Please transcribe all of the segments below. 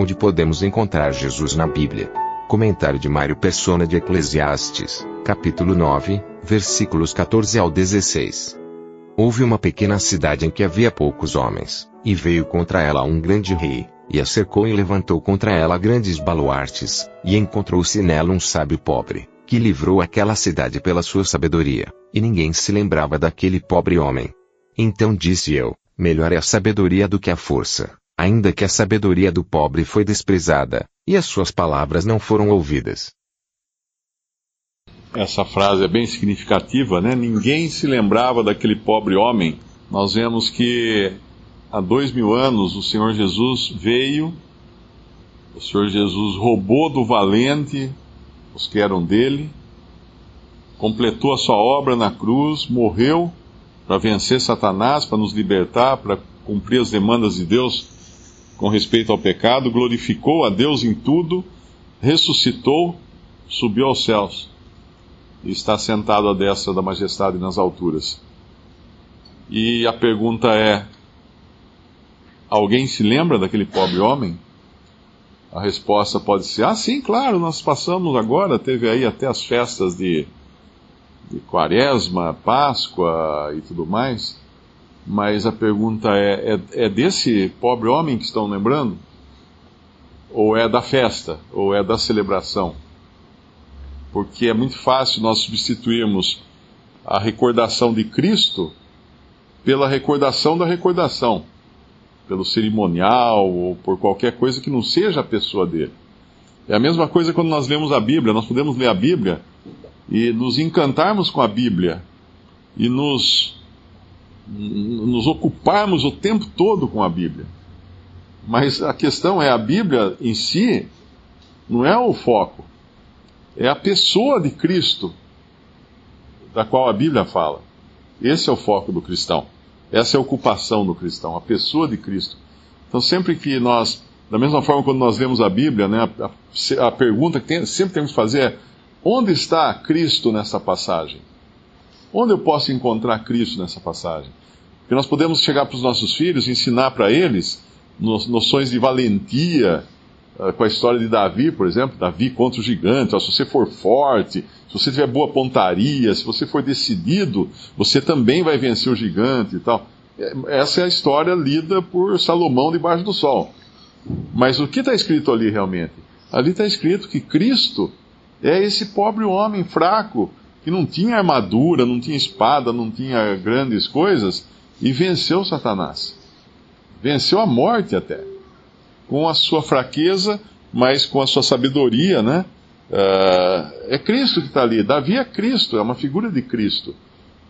Onde podemos encontrar Jesus na Bíblia? Comentário de Mário Persona de Eclesiastes, capítulo 9, versículos 14 ao 16. Houve uma pequena cidade em que havia poucos homens, e veio contra ela um grande rei, e a cercou e levantou contra ela grandes baluartes, e encontrou-se nela um sábio pobre, que livrou aquela cidade pela sua sabedoria, e ninguém se lembrava daquele pobre homem. Então disse eu, melhor é a sabedoria do que a força, ainda que a sabedoria do pobre foi desprezada, e as suas palavras não foram ouvidas. Essa frase é bem significativa, né? Ninguém se lembrava daquele pobre homem. Nós vemos que há dois mil anos o Senhor Jesus veio, o Senhor Jesus roubou do valente os que eram dele, completou a sua obra na cruz, morreu para vencer Satanás, para nos libertar, para cumprir as demandas de Deus com respeito ao pecado, glorificou a Deus em tudo, ressuscitou, subiu aos céus e está sentado à destra da majestade nas alturas. E a pergunta é: alguém se lembra daquele pobre homem? A resposta pode ser: ah, sim, claro, nós passamos agora, teve aí até as festas de, de Quaresma, Páscoa e tudo mais. Mas a pergunta é, é: é desse pobre homem que estão lembrando? Ou é da festa? Ou é da celebração? porque é muito fácil nós substituirmos a recordação de Cristo pela recordação da recordação, pelo cerimonial ou por qualquer coisa que não seja a pessoa dele. É a mesma coisa quando nós lemos a Bíblia, nós podemos ler a Bíblia e nos encantarmos com a Bíblia e nos, nos ocuparmos o tempo todo com a Bíblia. Mas a questão é: a Bíblia em si não é o foco é a pessoa de Cristo, da qual a Bíblia fala. Esse é o foco do cristão. Essa é a ocupação do cristão, a pessoa de Cristo. Então, sempre que nós, da mesma forma quando nós lemos a Bíblia, né, a, a pergunta que tem, sempre temos que fazer é: onde está Cristo nessa passagem? Onde eu posso encontrar Cristo nessa passagem? Porque nós podemos chegar para os nossos filhos ensinar para eles noções de valentia, ah, com a história de Davi, por exemplo, Davi contra o gigante. se você for forte, se você tiver boa pontaria, se você for decidido, você também vai vencer o gigante e tal. É, essa é a história lida por Salomão debaixo do sol. Mas o que está escrito ali realmente? Ali está escrito que Cristo é esse pobre homem fraco, que não tinha armadura, não tinha espada, não tinha grandes coisas, e venceu Satanás. Venceu a morte até com a sua fraqueza, mas com a sua sabedoria, né? Uh, é Cristo que está ali. Davi é Cristo, é uma figura de Cristo.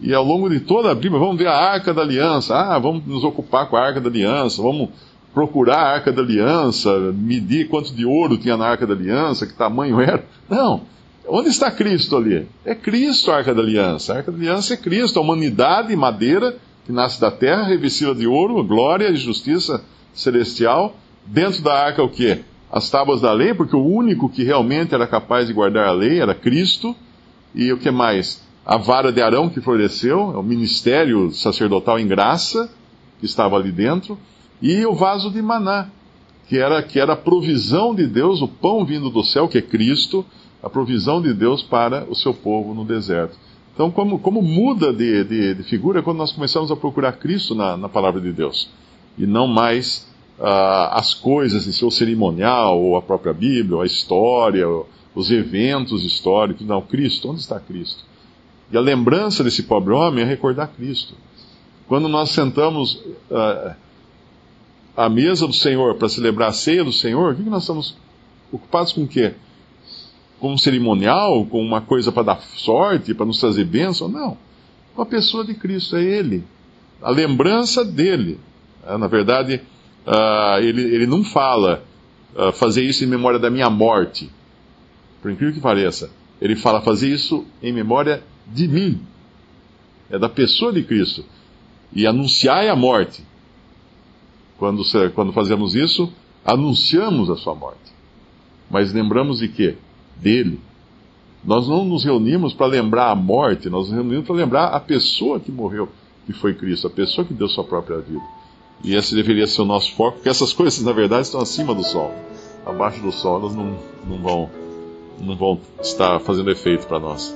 E ao longo de toda a Bíblia, vamos ver a Arca da Aliança. Ah, vamos nos ocupar com a Arca da Aliança, vamos procurar a Arca da Aliança, medir quanto de ouro tinha na Arca da Aliança, que tamanho era. Não. Onde está Cristo ali? É Cristo a Arca da Aliança. A Arca da Aliança é Cristo, a humanidade madeira que nasce da terra, revestida de ouro, glória e justiça celestial Dentro da arca o quê? As tábuas da lei, porque o único que realmente era capaz de guardar a lei era Cristo. E o que mais? A vara de Arão que floresceu, é o ministério sacerdotal em graça que estava ali dentro, e o vaso de maná, que era, que era a provisão de Deus, o pão vindo do céu, que é Cristo, a provisão de Deus para o seu povo no deserto. Então, como, como muda de, de, de figura quando nós começamos a procurar Cristo na, na palavra de Deus, e não mais uh, as coisas em seu cerimonial, ou a própria Bíblia, ou a história, ou os eventos históricos. Não, Cristo, onde está Cristo? E a lembrança desse pobre homem é recordar Cristo. Quando nós sentamos uh, à mesa do Senhor para celebrar a ceia do Senhor, o que, que nós estamos ocupados com o quê? Com um cerimonial, com uma coisa para dar sorte, para nos trazer bênção? Não. Com a pessoa de Cristo, é Ele. a lembrança dele. É, na verdade, uh, ele, ele não fala uh, fazer isso em memória da minha morte, por incrível que pareça. Ele fala fazer isso em memória de mim, é da pessoa de Cristo. E anunciar a morte. Quando, quando fazemos isso, anunciamos a sua morte. Mas lembramos de quê? Dele. Nós não nos reunimos para lembrar a morte, nós nos reunimos para lembrar a pessoa que morreu, que foi Cristo, a pessoa que deu sua própria vida. E esse deveria ser o nosso foco, porque essas coisas, na verdade, estão acima do sol. Abaixo do sol, elas não, não, vão, não vão estar fazendo efeito para nós.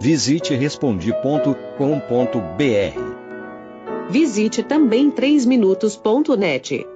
Visite respondi.com.br. Visite também 3minutos.net.